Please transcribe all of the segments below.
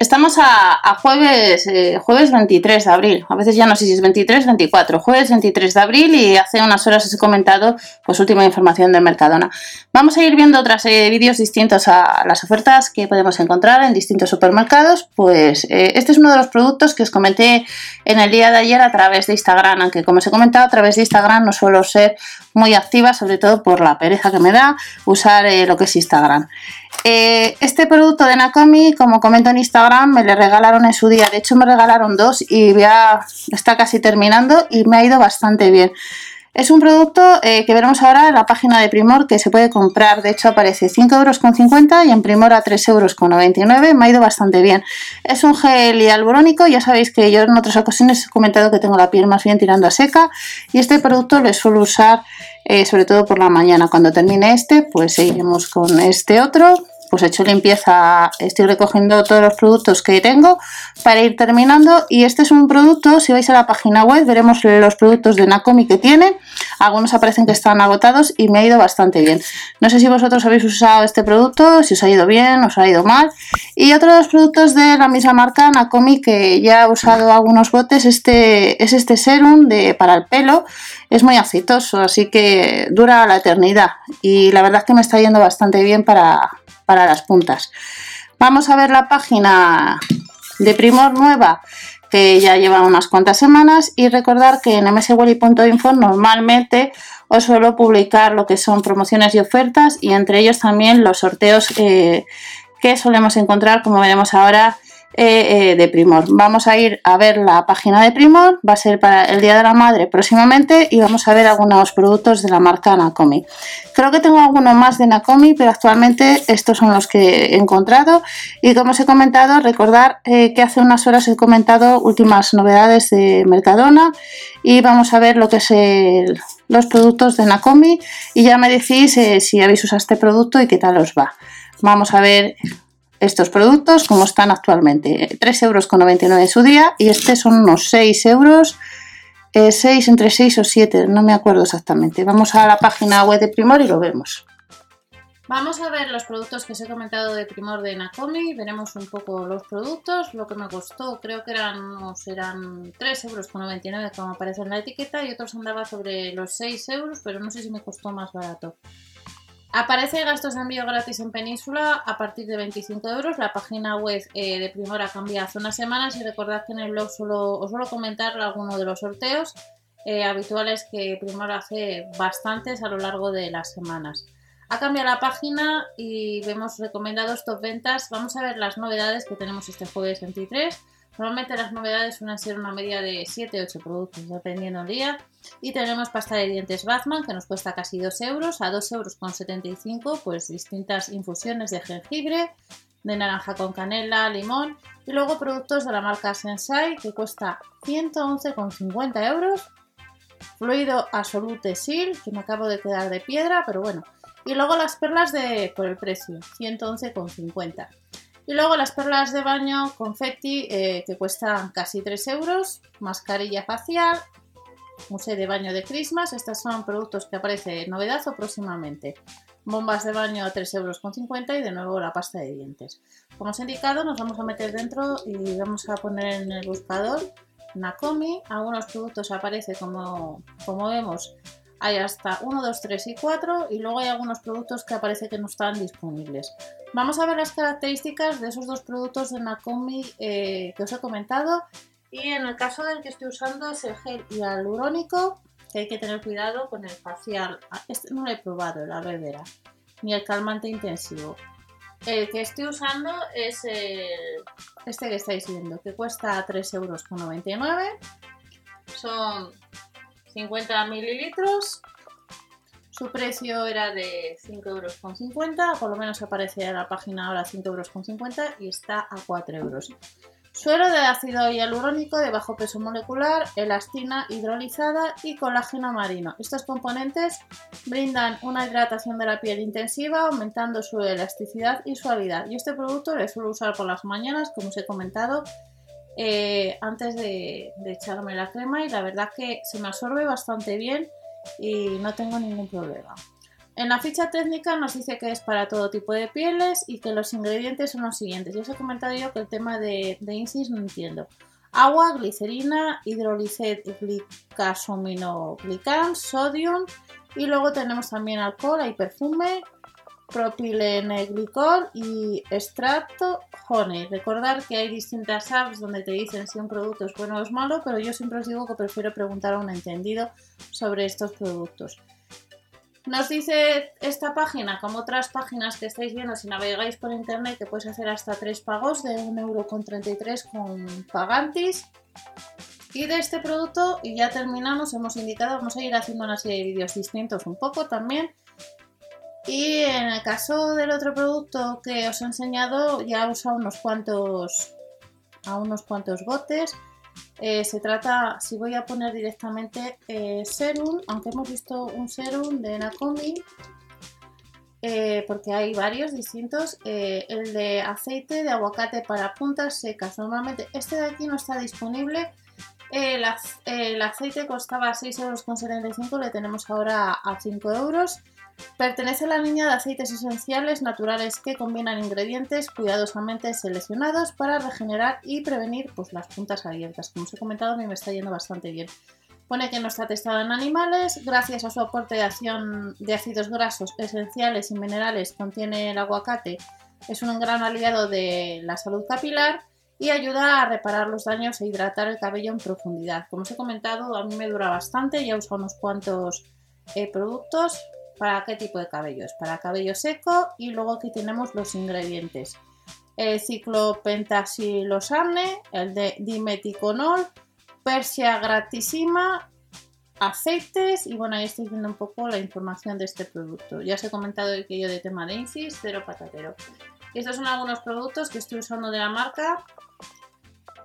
Estamos a, jueves, eh, jueves 23 de abril, a veces ya no sé si es 23, 24, jueves 23 de abril y hace unas horas os he comentado pues última información de Mercadona. Vamos a ir viendo otras eh, vídeos distintos a las ofertas que podemos encontrar en distintos supermercados, pues eh, este es uno de los productos que os comenté en el día de ayer a través de Instagram, aunque como os he comentado a través de Instagram no suelo ser muy activa, sobre todo por la pereza que me da usar lo que es Instagram. este producto de Nakomi, como comento en Instagram, me le regalaron en su día. De hecho, me regalaron dos y ya está casi terminando y me ha ido bastante bien. Es un producto eh, que veremos ahora en la página de Primor que se puede comprar. De hecho, aparece 5,50 euros y en Primor a 3,99 euros. Me ha ido bastante bien. Es un gel hialurónico. Ya sabéis que yo en otras ocasiones he comentado que tengo la piel más bien tirando a seca. Y este producto lo suelo usar eh, sobre todo por la mañana. Cuando termine este, pues seguiremos con este otro pues he hecho limpieza, estoy recogiendo todos los productos que tengo para ir terminando y este es un producto, si vais a la página web veremos los productos de Nakomi que tiene, algunos aparecen que están agotados y me ha ido bastante bien. No sé si vosotros habéis usado este producto, si os ha ido bien, os ha ido mal. Y otro de los productos de la misma marca, Nakomi, que ya he usado algunos botes, este, es este serum de, para el pelo, es muy aceitoso, así que dura la eternidad y la verdad es que me está yendo bastante bien para, para las puntas. Vamos a ver la página de Primor nueva que ya lleva unas cuantas semanas y recordar que en mswally.info normalmente os suelo publicar lo que son promociones y ofertas y entre ellos también los sorteos eh, que solemos encontrar como veremos ahora eh, eh, de Primor. Vamos a ir a ver la página de Primor, va a ser para el Día de la Madre próximamente y vamos a ver algunos productos de la marca Nakomi. Creo que tengo alguno más de Nakomi, pero actualmente estos son los que he encontrado y como os he comentado, recordar eh, que hace unas horas he comentado últimas novedades de Mercadona y vamos a ver lo que es los productos de Nakomi y ya me decís si habéis usado este producto y qué tal os va. Vamos a ver estos productos como están actualmente. 3,99 euros en su día y este son unos 6 euros. 6 eh, entre 6 o 7, no me acuerdo exactamente. Vamos a la página web de Primor y lo vemos. Vamos a ver los productos que os he comentado de Primor de Nakomi, veremos un poco los productos, lo que me costó, creo que eran, eran 3,99 euros como aparece en la etiqueta y otros andaba sobre los 6 euros, pero no sé si me costó más barato. Aparece gastos de envío gratis en Península a partir de 25 euros. La página web eh, de Primora cambia hace unas semanas y recordad que en el blog os suelo comentar algunos de los sorteos eh, habituales que Primora hace bastantes a lo largo de las semanas. Ha cambiado la página y vemos recomendados top ventas. Vamos a ver las novedades que tenemos este jueves 23. Normalmente las novedades suelen ser una media de 7-8 productos, dependiendo del día. Y tenemos pasta de dientes Batman, que nos cuesta casi 2 euros, a 2 euros con 75, pues distintas infusiones de jengibre, de naranja con canela, limón. Y luego productos de la marca Sensai, que cuesta 111,50 euros. Fluido Absolute Seal, que me acabo de quedar de piedra, pero bueno. Y luego las perlas de por el precio, 111,50. Y luego las perlas de baño confetti eh, que cuestan casi 3 euros, mascarilla facial, museo de baño de Christmas. Estos son productos que aparece novedad o próximamente. Bombas de baño a 3,50 euros y de nuevo la pasta de dientes. Como os he indicado, nos vamos a meter dentro y vamos a poner en el buscador Nakomi. Algunos productos aparece como, como vemos hay hasta 1, 2, 3 y 4 y luego hay algunos productos que aparece que no están disponibles. Vamos a ver las características de esos dos productos de Nakomi eh, que os he comentado y en el caso del que estoy usando es el gel hialurónico que hay que tener cuidado con el facial. Ah, este no lo he probado, la aloe ni el calmante intensivo. El que estoy usando es este que estáis viendo, que cuesta 3,99 euros. Son 50 mililitros. Su precio era de 5,50 euros, por lo menos aparece en la página ahora 5,50 euros y está a 4 euros. Suero de ácido hialurónico de bajo peso molecular, elastina hidrolizada y colágeno marino. Estos componentes brindan una hidratación de la piel intensiva, aumentando su elasticidad y suavidad. Y este producto lo suelo usar por las mañanas, como os he comentado, eh, antes de, echarme la crema y la verdad que se me absorbe bastante bien y no tengo ningún problema. En la ficha técnica nos dice que es para todo tipo de pieles y que los ingredientes son los siguientes. Ya os he comentado yo que el tema de, de no entiendo. Agua, glicerina, hidrolicet, glicasominoglicán, sodium y luego tenemos también alcohol, y perfume, propilene-glicol y extracto honey. Recordar que hay distintas apps donde te dicen si un producto es bueno o es malo, pero yo siempre os digo que prefiero preguntar a un entendido sobre estos productos. Nos dice esta página, como otras páginas que estáis viendo si navegáis por internet, que puedes hacer hasta tres pagos de 1,33€ con Pagantis. Y de este producto, y ya terminamos, hemos indicado, vamos a ir haciendo una serie de vídeos distintos un poco también. Y en el caso del otro producto que os he enseñado, ya he usado unos cuantos, a unos cuantos botes. Eh, se trata, si voy a poner directamente eh, serum, aunque hemos visto un serum de Nakomi, eh, porque hay varios distintos, el de aceite de aguacate para puntas secas. Normalmente este de aquí no está disponible. El, el aceite costaba 6,75 euros, le tenemos ahora a 5 euros. Pertenece a la línea de aceites esenciales naturales que combinan ingredientes cuidadosamente seleccionados para regenerar y prevenir pues, las puntas abiertas. Como os he comentado, a mí me está yendo bastante bien. Pone que no está testado en animales, gracias a su aporte de acción de ácidos grasos esenciales y minerales contiene el aguacate, es un gran aliado de la salud capilar y ayuda a reparar los daños e hidratar el cabello en profundidad. Como os he comentado, a mí me dura bastante, ya uso unos cuantos eh, productos, ¿Para qué tipo de cabello? Es para cabello seco y luego aquí tenemos los ingredientes. El ciclopentasylosane, el de dimeticonol, persia gratisima, aceites y bueno, ahí estáis viendo un poco la información de este producto. Ya os he comentado que yo de tema de Insis, cero patatero. Estos son algunos productos que estoy usando de la marca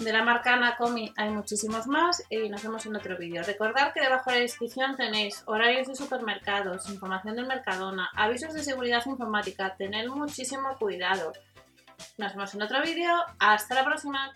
de la marca Anacomi hay muchísimos más y nos vemos en otro vídeo. Recordad que debajo de la descripción tenéis horarios de supermercados, información del Mercadona, avisos de seguridad informática. Tened muchísimo cuidado. Nos vemos en otro vídeo. Hasta la próxima.